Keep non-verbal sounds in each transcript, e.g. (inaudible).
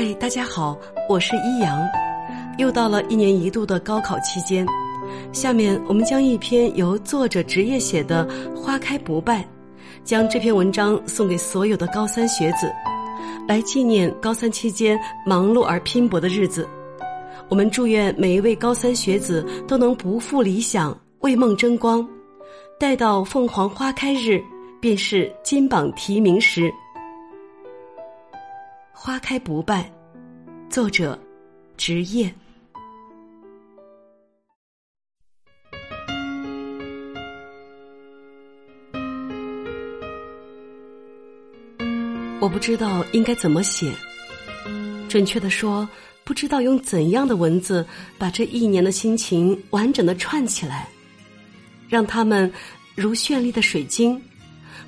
嗨，大家好，我是一阳。又到了一年一度的高考期间，下面我们将一篇由作者职业写的《花开不败》，将这篇文章送给所有的高三学子，来纪念高三期间忙碌而拼搏的日子。我们祝愿每一位高三学子都能不负理想，为梦争光，待到凤凰花开日，便是金榜题名时。花开不败，作者：职业。我不知道应该怎么写，准确的说，不知道用怎样的文字把这一年的心情完整的串起来，让它们如绚丽的水晶，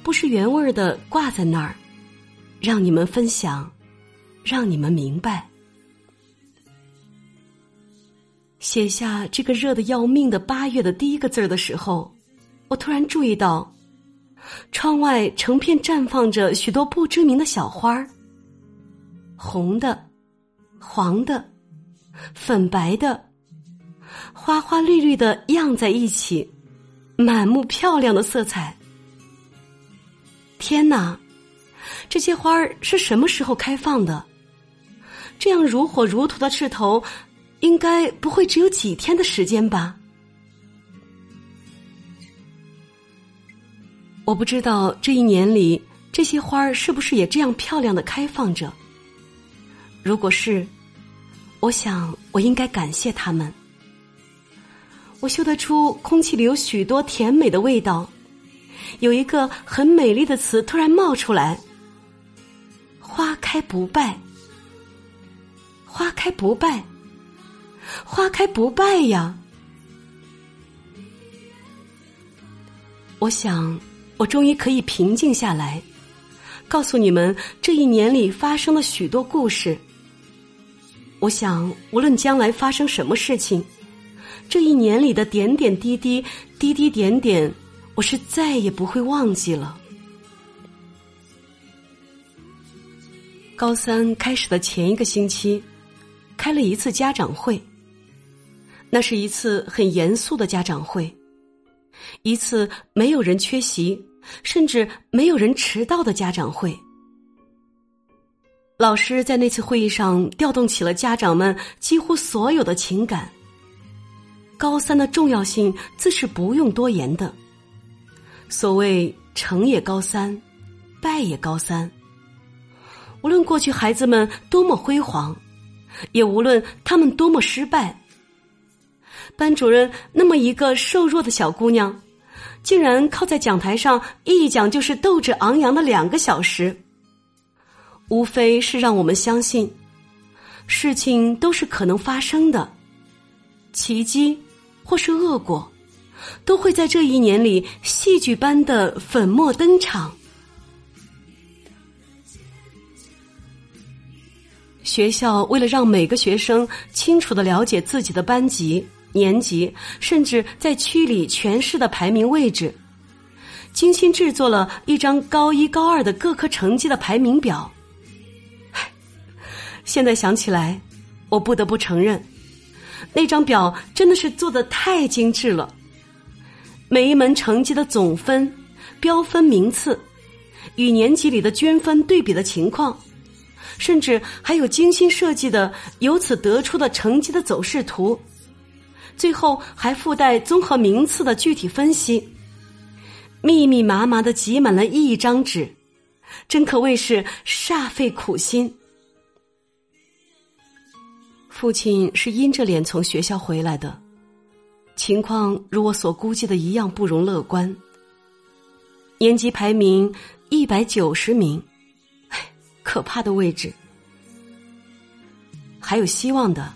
不是原味的挂在那儿，让你们分享。让你们明白，写下这个热的要命的八月的第一个字儿的时候，我突然注意到，窗外成片绽放着许多不知名的小花儿，红的、黄的、粉白的，花花绿绿的漾在一起，满目漂亮的色彩。天哪，这些花儿是什么时候开放的？这样如火如荼的势头，应该不会只有几天的时间吧？我不知道这一年里这些花儿是不是也这样漂亮的开放着。如果是，我想我应该感谢他们。我嗅得出空气里有许多甜美的味道，有一个很美丽的词突然冒出来：花开不败。开不败，花开不败呀！我想，我终于可以平静下来，告诉你们这一年里发生了许多故事。我想，无论将来发生什么事情，这一年里的点点滴滴、滴滴点点，我是再也不会忘记了。高三开始的前一个星期。开了一次家长会，那是一次很严肃的家长会，一次没有人缺席，甚至没有人迟到的家长会。老师在那次会议上调动起了家长们几乎所有的情感。高三的重要性自是不用多言的，所谓成也高三，败也高三。无论过去孩子们多么辉煌。也无论他们多么失败，班主任那么一个瘦弱的小姑娘，竟然靠在讲台上一讲就是斗志昂扬的两个小时，无非是让我们相信，事情都是可能发生的，奇迹或是恶果，都会在这一年里戏剧般的粉墨登场。学校为了让每个学生清楚的了解自己的班级、年级，甚至在区里全市的排名位置，精心制作了一张高一、高二的各科成绩的排名表。(sighs) 现在想起来，我不得不承认，那张表真的是做的太精致了。每一门成绩的总分、标分名次，与年级里的均分对比的情况。甚至还有精心设计的由此得出的成绩的走势图，最后还附带综合名次的具体分析，密密麻麻的挤满了一张纸，真可谓是煞费苦心。父亲是阴着脸从学校回来的，情况如我所估计的一样不容乐观，年级排名一百九十名。可怕的位置，还有希望的。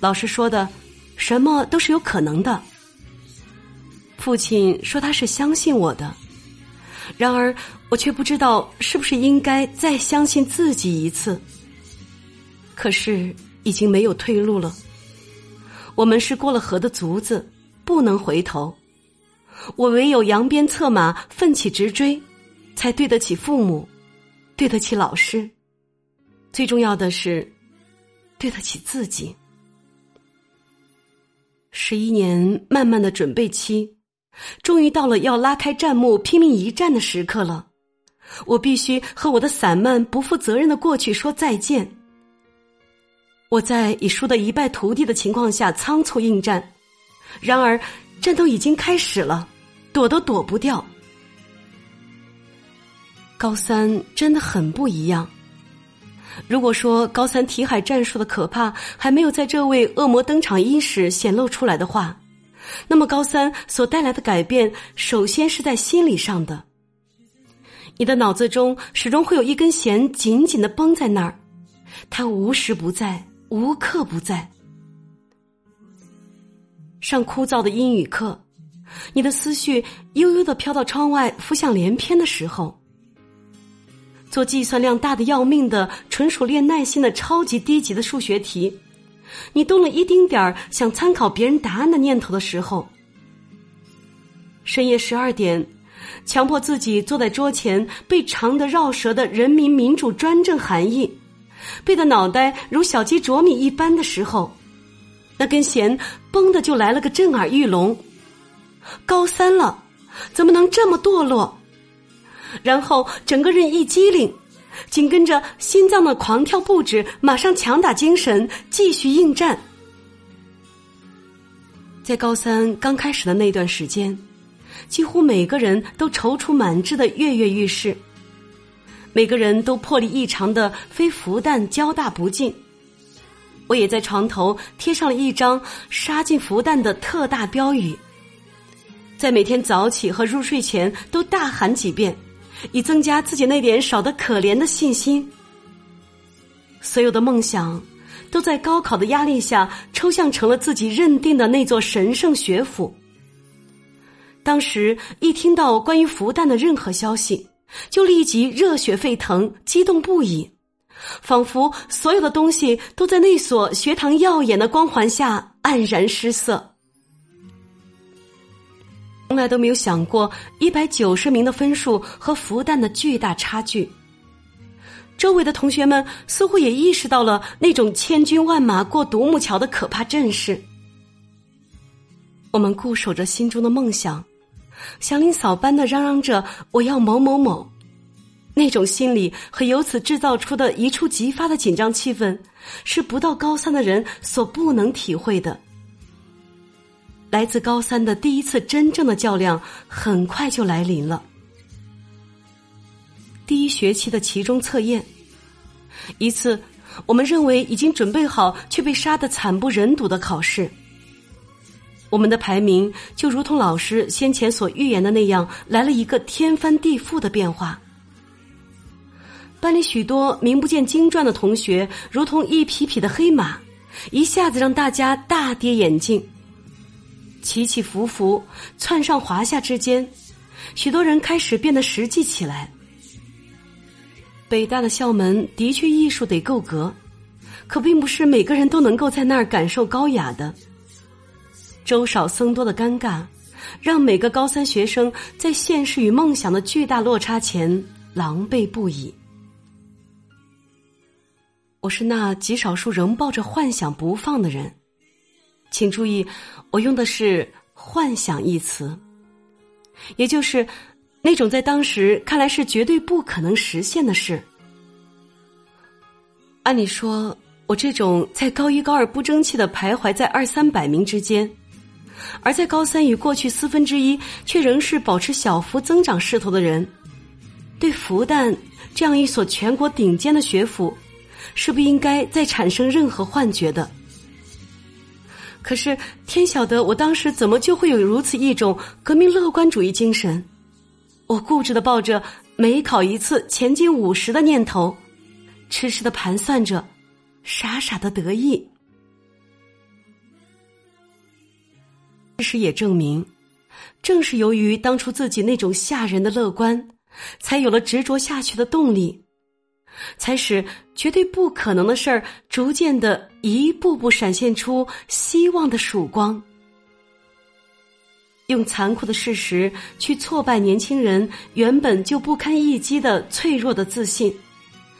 老师说的，什么都是有可能的。父亲说他是相信我的，然而我却不知道是不是应该再相信自己一次。可是已经没有退路了，我们是过了河的卒子，不能回头。我唯有扬鞭策马，奋起直追，才对得起父母。对得起老师，最重要的是对得起自己。十一年漫漫的准备期，终于到了要拉开战幕、拼命一战的时刻了。我必须和我的散漫、不负责任的过去说再见。我在已输得一败涂地的情况下仓促应战，然而战斗已经开始了，躲都躲不掉。高三真的很不一样。如果说高三题海战术的可怕还没有在这位恶魔登场伊始显露出来的话，那么高三所带来的改变，首先是在心理上的。你的脑子中始终会有一根弦紧紧的绷在那儿，它无时不在，无刻不在。上枯燥的英语课，你的思绪悠悠的飘到窗外，浮想联翩的时候。做计算量大的要命的、纯属练耐心的超级低级的数学题，你动了一丁点儿想参考别人答案的念头的时候；深夜十二点，强迫自己坐在桌前背长的绕舌的“人民民主专政”含义，背的脑袋如小鸡啄米一般的时候，那根弦嘣的就来了个震耳欲聋。高三了，怎么能这么堕落？然后整个人一激灵，紧跟着心脏的狂跳不止，马上强打精神继续应战。在高三刚开始的那段时间，几乎每个人都踌躇满志的跃跃欲试，每个人都魄力异常的非复旦交大不进。我也在床头贴上了一张杀进复旦的特大标语，在每天早起和入睡前都大喊几遍。以增加自己那点少得可怜的信心。所有的梦想，都在高考的压力下抽象成了自己认定的那座神圣学府。当时一听到关于复旦的任何消息，就立即热血沸腾，激动不已，仿佛所有的东西都在那所学堂耀眼的光环下黯然失色。从来都没有想过一百九十名的分数和复旦的巨大差距。周围的同学们似乎也意识到了那种千军万马过独木桥的可怕阵势。我们固守着心中的梦想，祥林嫂般的嚷嚷着“我要某某某”，那种心理和由此制造出的一触即发的紧张气氛，是不到高三的人所不能体会的。来自高三的第一次真正的较量很快就来临了。第一学期的期中测验，一次我们认为已经准备好却被杀得惨不忍睹的考试。我们的排名就如同老师先前所预言的那样，来了一个天翻地覆的变化。班里许多名不见经传的同学，如同一匹匹的黑马，一下子让大家大跌眼镜。起起伏伏，窜上滑下之间，许多人开始变得实际起来。北大的校门的确艺术得够格，可并不是每个人都能够在那儿感受高雅的。周少僧多的尴尬，让每个高三学生在现实与梦想的巨大落差前狼狈不已。我是那极少数仍抱着幻想不放的人。请注意，我用的是“幻想”一词，也就是那种在当时看来是绝对不可能实现的事。按理说，我这种在高一高二不争气的徘徊在二三百名之间，而在高三与过去四分之一却仍是保持小幅增长势头的人，对复旦这样一所全国顶尖的学府，是不应该再产生任何幻觉的。可是天晓得，我当时怎么就会有如此一种革命乐观主义精神？我固执的抱着每考一次前进五十的念头，痴痴的盘算着，傻傻的得意。事实也证明，正是由于当初自己那种吓人的乐观，才有了执着下去的动力。才使绝对不可能的事儿逐渐的一步步闪现出希望的曙光。用残酷的事实去挫败年轻人原本就不堪一击的脆弱的自信，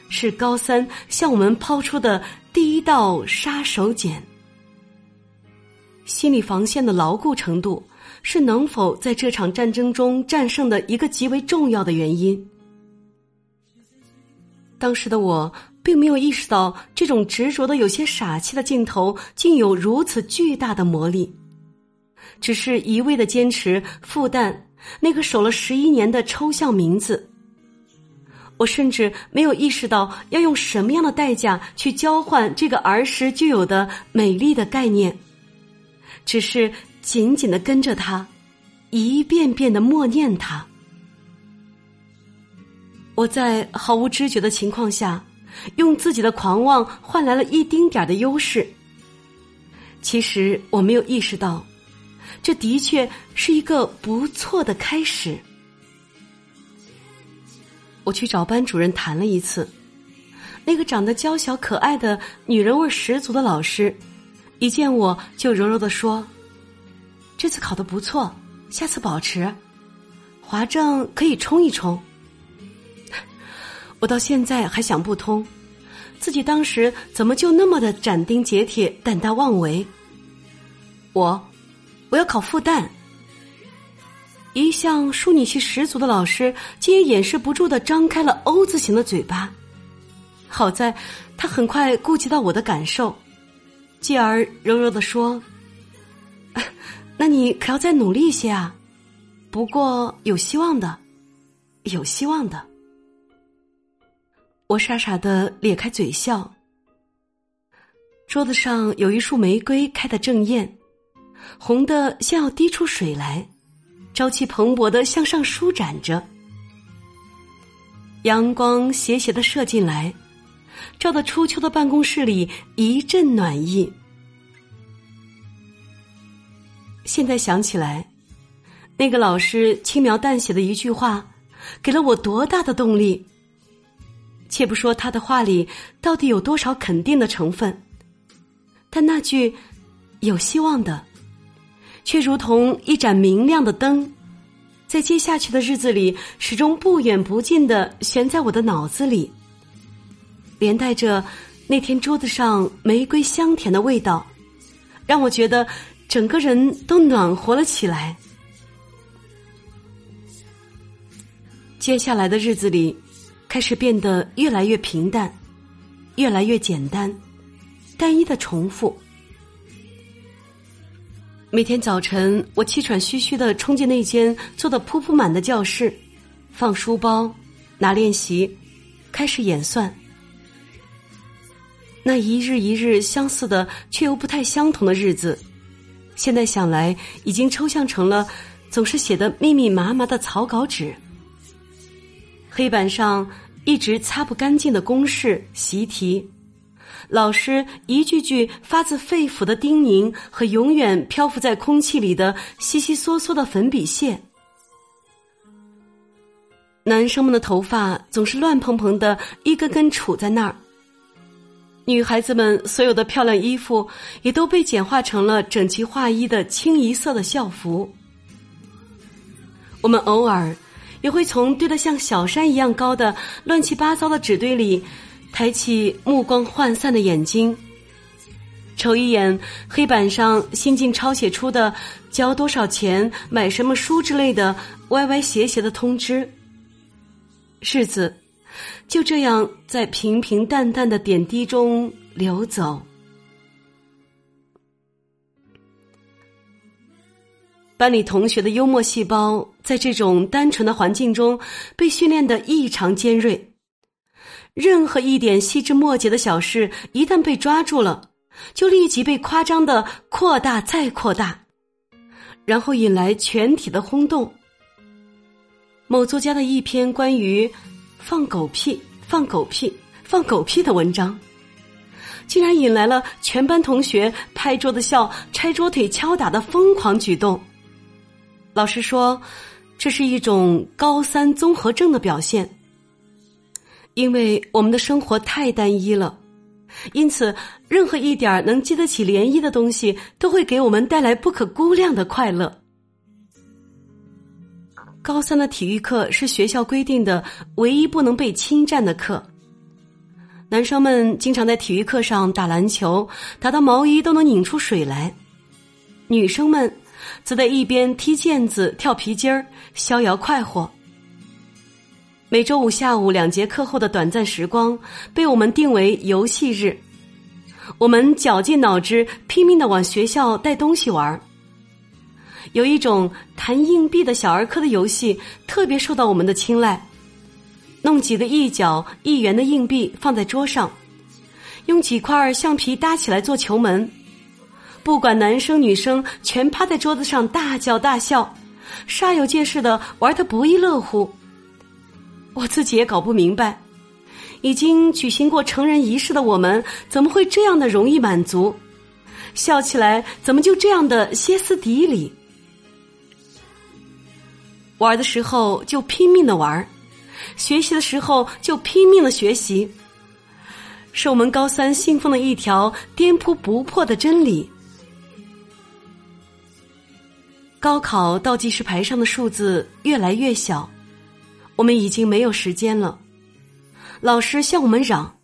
是高三向我们抛出的第一道杀手锏。心理防线的牢固程度，是能否在这场战争中战胜的一个极为重要的原因。当时的我并没有意识到，这种执着的有些傻气的镜头，竟有如此巨大的魔力。只是一味的坚持复旦那个守了十一年的抽象名字。我甚至没有意识到要用什么样的代价去交换这个儿时就有的美丽的概念，只是紧紧的跟着他，一遍遍的默念他。我在毫无知觉的情况下，用自己的狂妄换来了一丁点的优势。其实我没有意识到，这的确是一个不错的开始。我去找班主任谈了一次，那个长得娇小可爱的女人味十足的老师，一见我就柔柔的说：“这次考的不错，下次保持，华政可以冲一冲。”我到现在还想不通，自己当时怎么就那么的斩钉截铁、胆大妄为？我，我要考复旦。一向淑女气十足的老师，竟也掩饰不住的张开了 O 字形的嘴巴。好在，他很快顾及到我的感受，继而柔柔的说：“ (laughs) 那你可要再努力一些啊！不过有希望的，有希望的。”我傻傻的咧开嘴笑。桌子上有一束玫瑰开得正艳，红的像要滴出水来。朝气蓬勃的向上舒展着，阳光斜斜的射进来，照得初秋的办公室里一阵暖意。现在想起来，那个老师轻描淡写的一句话，给了我多大的动力。且不说他的话里到底有多少肯定的成分，但那句“有希望的”。却如同一盏明亮的灯，在接下去的日子里，始终不远不近的悬在我的脑子里，连带着那天桌子上玫瑰香甜的味道，让我觉得整个人都暖和了起来。接下来的日子里，开始变得越来越平淡，越来越简单，单一的重复。每天早晨，我气喘吁吁的冲进那间坐得铺铺满的教室，放书包，拿练习，开始演算。那一日一日相似的却又不太相同的日子，现在想来已经抽象成了总是写的密密麻麻的草稿纸。黑板上一直擦不干净的公式习题。老师一句句发自肺腑的叮咛和永远漂浮在空气里的稀稀嗦嗦的粉笔屑，男生们的头发总是乱蓬蓬的，一根根杵在那儿。女孩子们所有的漂亮衣服也都被简化成了整齐划一的清一色的校服。我们偶尔也会从堆得像小山一样高的乱七八糟的纸堆里。抬起目光涣散的眼睛，瞅一眼黑板上新近抄写出的交多少钱买什么书之类的歪歪斜斜的通知。日子就这样在平平淡淡的点滴中流走。班里同学的幽默细胞在这种单纯的环境中被训练的异常尖锐。任何一点细枝末节的小事，一旦被抓住了，就立即被夸张的扩大再扩大，然后引来全体的轰动。某作家的一篇关于“放狗屁、放狗屁、放狗屁”的文章，竟然引来了全班同学拍桌子笑、拆桌腿敲打的疯狂举动。老师说，这是一种高三综合症的表现。因为我们的生活太单一了，因此任何一点能激得起涟漪的东西，都会给我们带来不可估量的快乐。高三的体育课是学校规定的唯一不能被侵占的课，男生们经常在体育课上打篮球，打到毛衣都能拧出水来；女生们则在一边踢毽子、跳皮筋儿，逍遥快活。每周五下午两节课后的短暂时光，被我们定为游戏日。我们绞尽脑汁，拼命的往学校带东西玩。有一种弹硬币的小儿科的游戏，特别受到我们的青睐。弄几个一角一元的硬币放在桌上，用几块橡皮搭起来做球门。不管男生女生，全趴在桌子上大叫大笑，煞有介事的玩的不亦乐乎。我自己也搞不明白。已经举行过成人仪式的我们，怎么会这样的容易满足？笑起来怎么就这样的歇斯底里？玩的时候就拼命的玩，学习的时候就拼命的学习，是我们高三信奉的一条颠扑不破的真理。高考倒计时牌上的数字越来越小，我们已经没有时间了。老师向我们嚷：“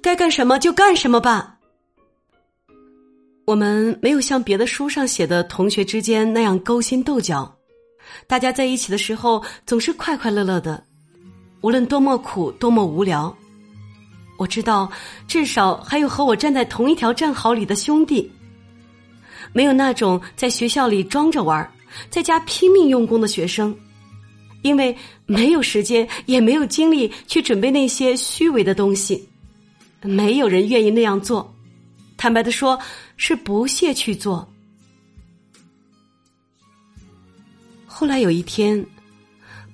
该干什么就干什么吧。”我们没有像别的书上写的同学之间那样勾心斗角，大家在一起的时候总是快快乐乐的，无论多么苦多么无聊。我知道，至少还有和我站在同一条战壕里的兄弟，没有那种在学校里装着玩，在家拼命用功的学生。因为没有时间，也没有精力去准备那些虚伪的东西，没有人愿意那样做。坦白的说，是不屑去做。后来有一天，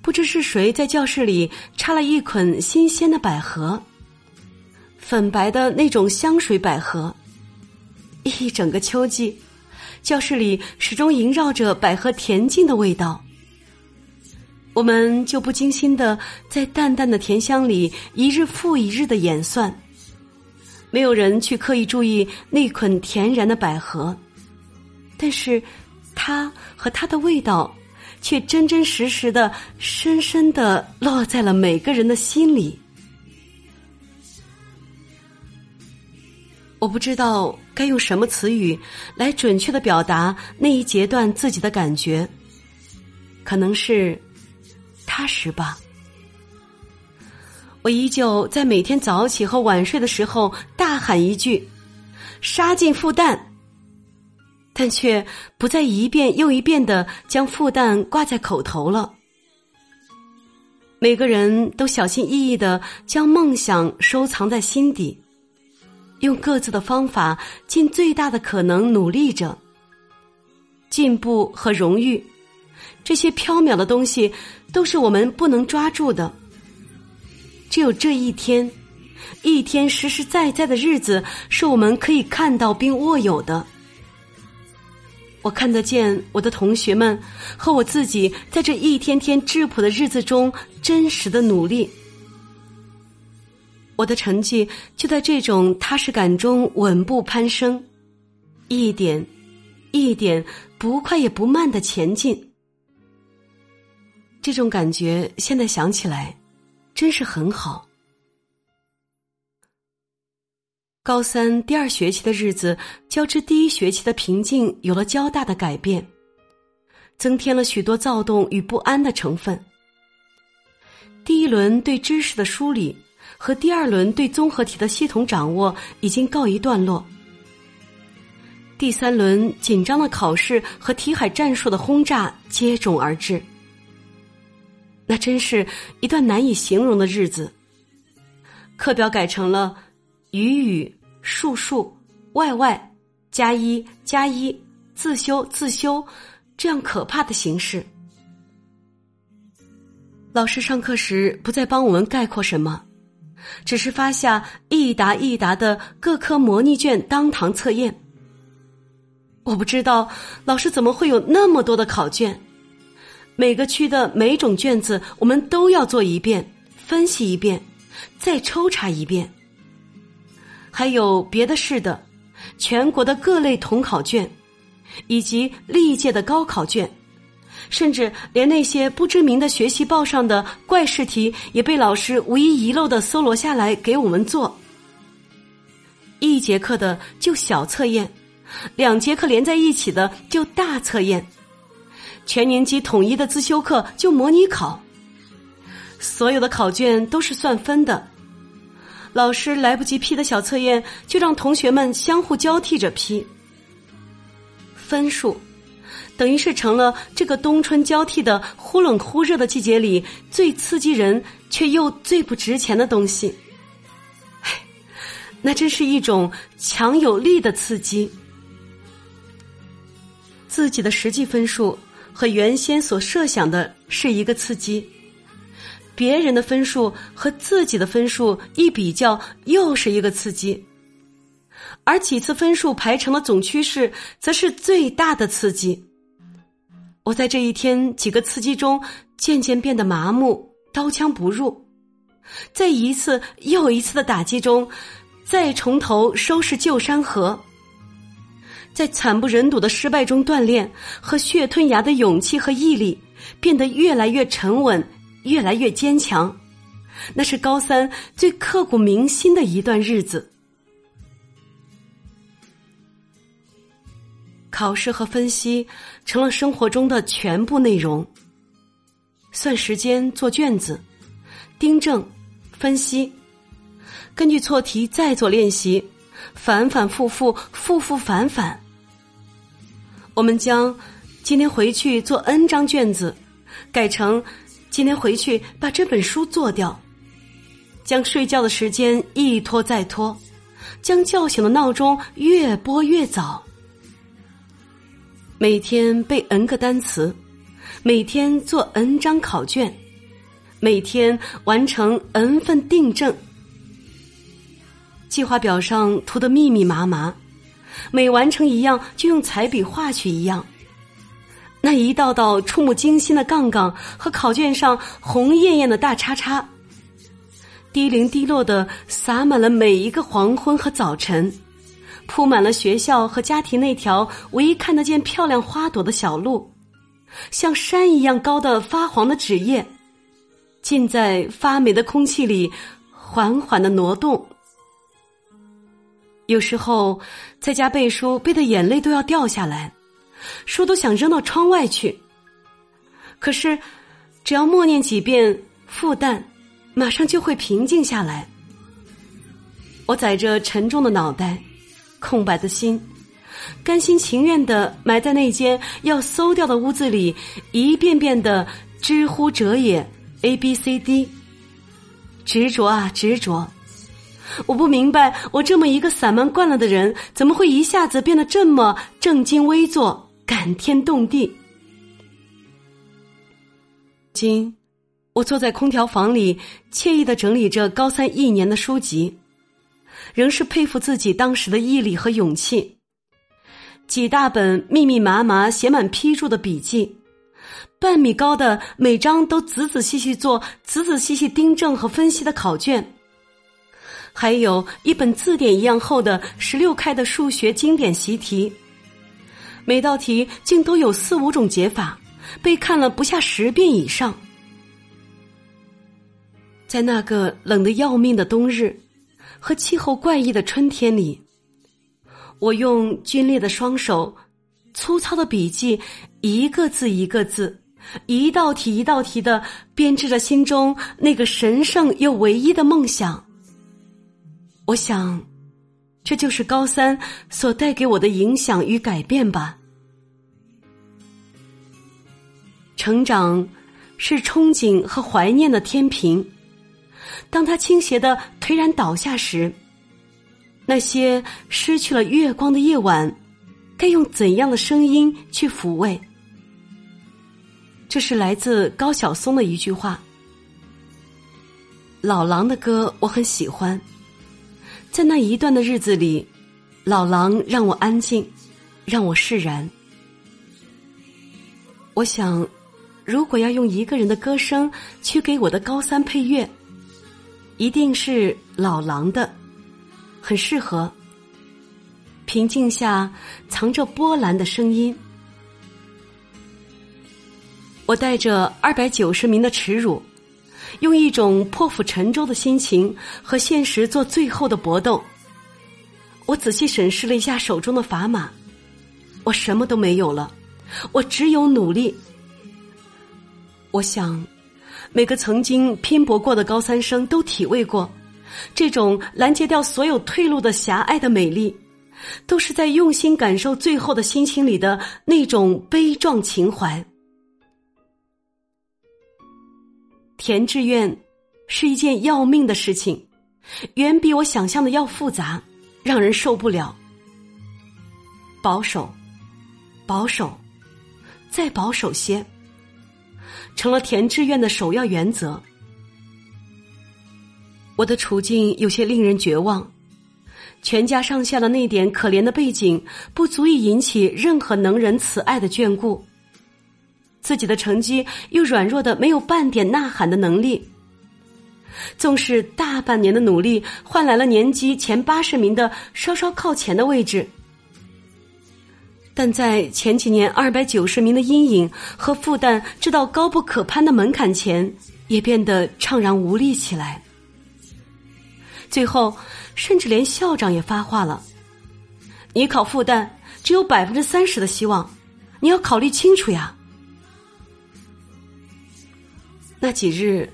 不知是谁在教室里插了一捆新鲜的百合，粉白的那种香水百合。一整个秋季，教室里始终萦绕着百合恬静的味道。我们就不经心的在淡淡的甜香里一日复一日的演算，没有人去刻意注意那捆甜然的百合，但是，它和它的味道，却真真实实的、深深的落在了每个人的心里。我不知道该用什么词语来准确的表达那一阶段自己的感觉，可能是。踏实吧。我依旧在每天早起和晚睡的时候大喊一句：“杀进复旦！”但却不再一遍又一遍的将复旦挂在口头了。每个人都小心翼翼的将梦想收藏在心底，用各自的方法尽最大的可能努力着。进步和荣誉。这些缥缈的东西都是我们不能抓住的。只有这一天，一天实实在在的日子，是我们可以看到并握有的。我看得见我的同学们和我自己在这一天天质朴的日子中真实的努力。我的成绩就在这种踏实感中稳步攀升，一点一点不快也不慢的前进。这种感觉现在想起来，真是很好。高三第二学期的日子，较之第一学期的平静有了较大的改变，增添了许多躁动与不安的成分。第一轮对知识的梳理和第二轮对综合体的系统掌握已经告一段落，第三轮紧张的考试和题海战术的轰炸接踵而至。那真是一段难以形容的日子。课表改成了语语、数数、外外、加一加一、自修自修这样可怕的形式。老师上课时不再帮我们概括什么，只是发下一答一答的各科模拟卷当堂测验。我不知道老师怎么会有那么多的考卷。每个区的每种卷子，我们都要做一遍，分析一遍，再抽查一遍。还有别的市的，全国的各类统考卷，以及历届的高考卷，甚至连那些不知名的学习报上的怪试题，也被老师无一遗漏的搜罗下来给我们做。一节课的就小测验，两节课连在一起的就大测验，全年级统一的自修课就模拟考。所有的考卷都是算分的，老师来不及批的小测验，就让同学们相互交替着批。分数，等于是成了这个冬春交替的忽冷忽热的季节里最刺激人却又最不值钱的东西。那真是一种强有力的刺激。自己的实际分数和原先所设想的是一个刺激，别人的分数和自己的分数一比较又是一个刺激，而几次分数排成的总趋势则是最大的刺激。我在这一天几个刺激中渐渐变得麻木，刀枪不入，在一次又一次的打击中。再从头收拾旧山河，在惨不忍睹的失败中锻炼和血吞牙的勇气和毅力，变得越来越沉稳，越来越坚强。那是高三最刻骨铭心的一段日子。考试和分析成了生活中的全部内容。算时间做卷子，订正，分析。根据错题再做练习，反反复复，复复反反。我们将今天回去做 N 张卷子，改成今天回去把这本书做掉。将睡觉的时间一拖再拖，将叫醒的闹钟越拨越早。每天背 N 个单词，每天做 N 张考卷，每天完成 N 份订正。计划表上涂得密密麻麻，每完成一样就用彩笔画去一样。那一道道触目惊心的杠杠和考卷上红艳艳的大叉叉，滴零滴落的洒满了每一个黄昏和早晨，铺满了学校和家庭那条唯一看得见漂亮花朵的小路，像山一样高的发黄的纸页，浸在发霉的空气里，缓缓的挪动。有时候在家背书，背的眼泪都要掉下来，书都想扔到窗外去。可是，只要默念几遍，负担马上就会平静下来。我载着沉重的脑袋，空白的心，甘心情愿的埋在那间要搜掉的屋子里，一遍遍的知乎者也，A B C D，执着啊执着。我不明白，我这么一个散漫惯了的人，怎么会一下子变得这么正襟危坐、感天动地？今，我坐在空调房里，惬意的整理着高三一年的书籍，仍是佩服自己当时的毅力和勇气。几大本密密麻麻写满批注的笔记，半米高的每张都仔仔细细做、仔仔细细订正和分析的考卷。还有一本字典一样厚的十六开的数学经典习题，每道题竟都有四五种解法，被看了不下十遍以上。在那个冷得要命的冬日和气候怪异的春天里，我用皲裂的双手、粗糙的笔记，一个字一个字，一道题一道题的编织着心中那个神圣又唯一的梦想。我想，这就是高三所带给我的影响与改变吧。成长是憧憬和怀念的天平，当它倾斜的颓然倒下时，那些失去了月光的夜晚，该用怎样的声音去抚慰？这是来自高晓松的一句话。老狼的歌我很喜欢。在那一段的日子里，老狼让我安静，让我释然。我想，如果要用一个人的歌声去给我的高三配乐，一定是老狼的，很适合。平静下藏着波澜的声音。我带着二百九十名的耻辱，用一种破釜沉舟的心情和现实做最后的搏斗。我仔细审视了一下手中的砝码，我什么都没有了，我只有努力。我想，每个曾经拼搏过的高三生都体味过，这种拦截掉所有退路的狭隘的美丽，都是在用心感受最后的心情里的那种悲壮情怀。填志愿是一件要命的事情，远比我想象的要复杂，让人受不了。保守，保守，再保守些，成了填志愿的首要原则。我的处境有些令人绝望，全家上下的那点可怜的背景，不足以引起任何能人慈爱的眷顾。自己的成绩又软弱的没有半点呐喊的能力，纵使大半年的努力换来了年级前八十名的稍稍靠前的位置，但在前几年二百九十名的阴影和负担这道高不可攀的门槛前，也变得怅然无力起来。最后，甚至连校长也发话了：“你考复旦只有百分之三十的希望，你要考虑清楚呀。”那几日，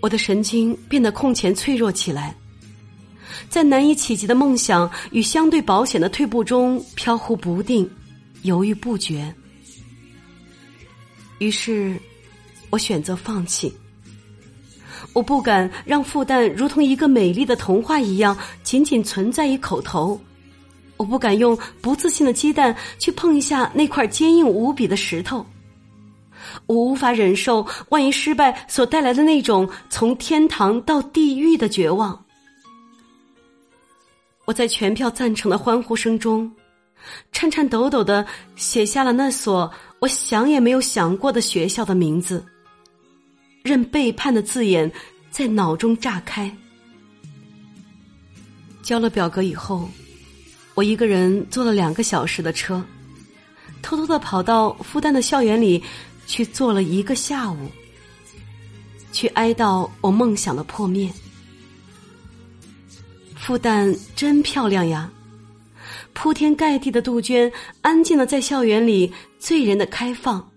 我的神经变得空前脆弱起来，在难以企及的梦想与相对保险的退步中飘忽不定、犹豫不决。于是，我选择放弃。我不敢让复旦如同一个美丽的童话一样仅仅存在于口头，我不敢用不自信的鸡蛋去碰一下那块坚硬无比的石头。我无法忍受万一失败所带来的那种从天堂到地狱的绝望。我在全票赞成的欢呼声中，颤颤抖抖的写下了那所我想也没有想过的学校的名字，任背叛的字眼在脑中炸开。交了表格以后，我一个人坐了两个小时的车，偷偷的跑到复旦的校园里。去坐了一个下午，去哀悼我梦想的破灭。复旦真漂亮呀，铺天盖地的杜鹃，安静的在校园里醉人的开放，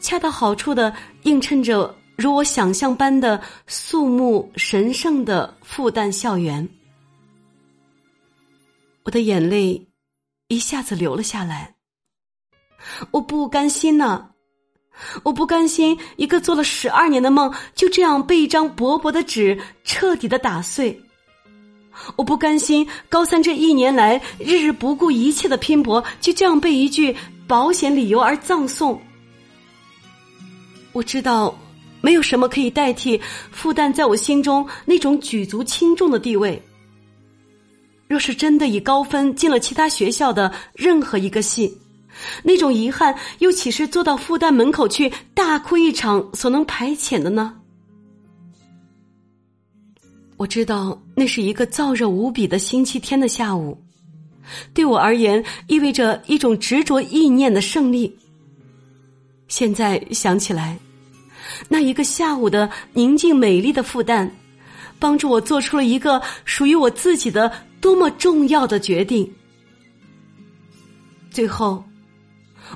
恰到好处的映衬着如我想象般的肃穆神圣的复旦校园。我的眼泪一下子流了下来，我不甘心呐。我不甘心，一个做了十二年的梦就这样被一张薄薄的纸彻底的打碎。我不甘心，高三这一年来日日不顾一切的拼搏就这样被一句保险理由而葬送。我知道，没有什么可以代替复旦在我心中那种举足轻重的地位。若是真的以高分进了其他学校的任何一个系。那种遗憾，又岂是坐到复旦门口去大哭一场所能排遣的呢？我知道那是一个燥热无比的星期天的下午，对我而言意味着一种执着意念的胜利。现在想起来，那一个下午的宁静美丽的复旦，帮助我做出了一个属于我自己的多么重要的决定。最后。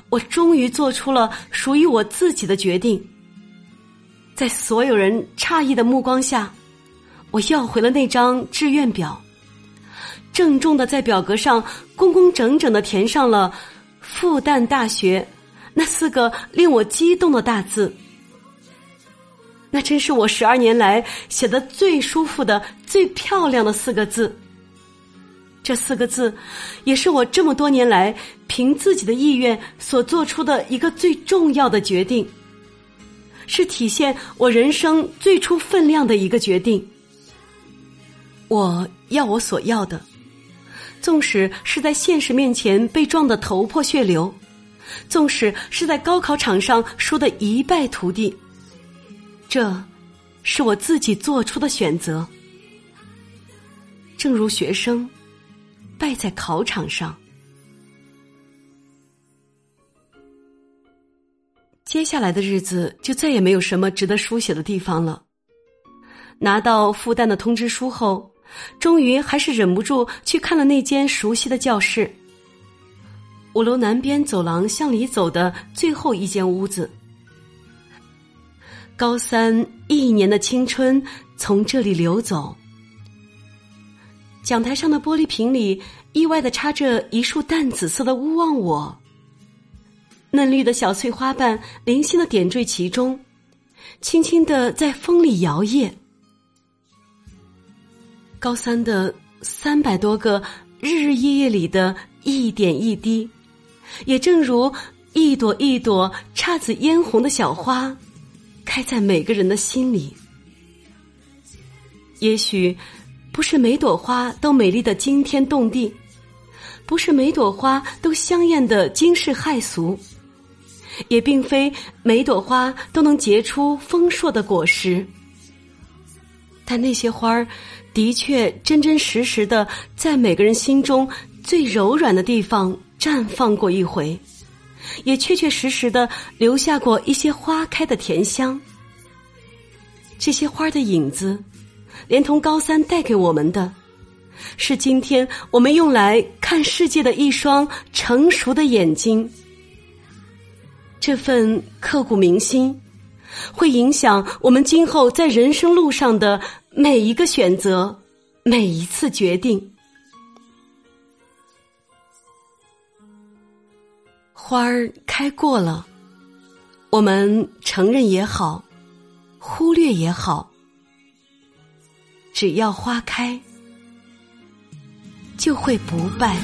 我终于做出了属于我自己的决定，在所有人诧异的目光下，我要回了那张志愿表，郑重的在表格上工工整整的填上了“复旦大学”那四个令我激动的大字。那真是我十二年来写的最舒服的、最漂亮的四个字。这四个字，也是我这么多年来凭自己的意愿所做出的一个最重要的决定，是体现我人生最初分量的一个决定。我要我所要的，纵使是在现实面前被撞得头破血流，纵使是在高考场上输得一败涂地，这是我自己做出的选择。正如学生。败在考场上。接下来的日子就再也没有什么值得书写的地方了。拿到复旦的通知书后，终于还是忍不住去看了那间熟悉的教室。五楼南边走廊向里走的最后一间屋子，高三一年的青春从这里流走。讲台上的玻璃瓶里，意外的插着一束淡紫色的勿忘我。嫩绿的小翠花瓣零星的点缀其中，轻轻的在风里摇曳。高三的三百多个日日夜夜里的一点一滴。也正如一朵一朵姹紫嫣红的小花，开在每个人的心里。也许不是每朵花都美丽的惊天动地，不是每朵花都香艳的惊世骇俗，也并非每朵花都能结出丰硕的果实。但那些花儿，的确真真实实的在每个人心中最柔软的地方。绽放过一回，也确确实实的留下过一些花开的甜香。这些花的影子，连同高三带给我们的，是今天我们用来看世界的一双成熟的眼睛。这份刻骨铭心，会影响我们今后在人生路上的每一个选择，每一次决定。花儿开过了，我们承认也好，忽略也好，只要花开，就会不败。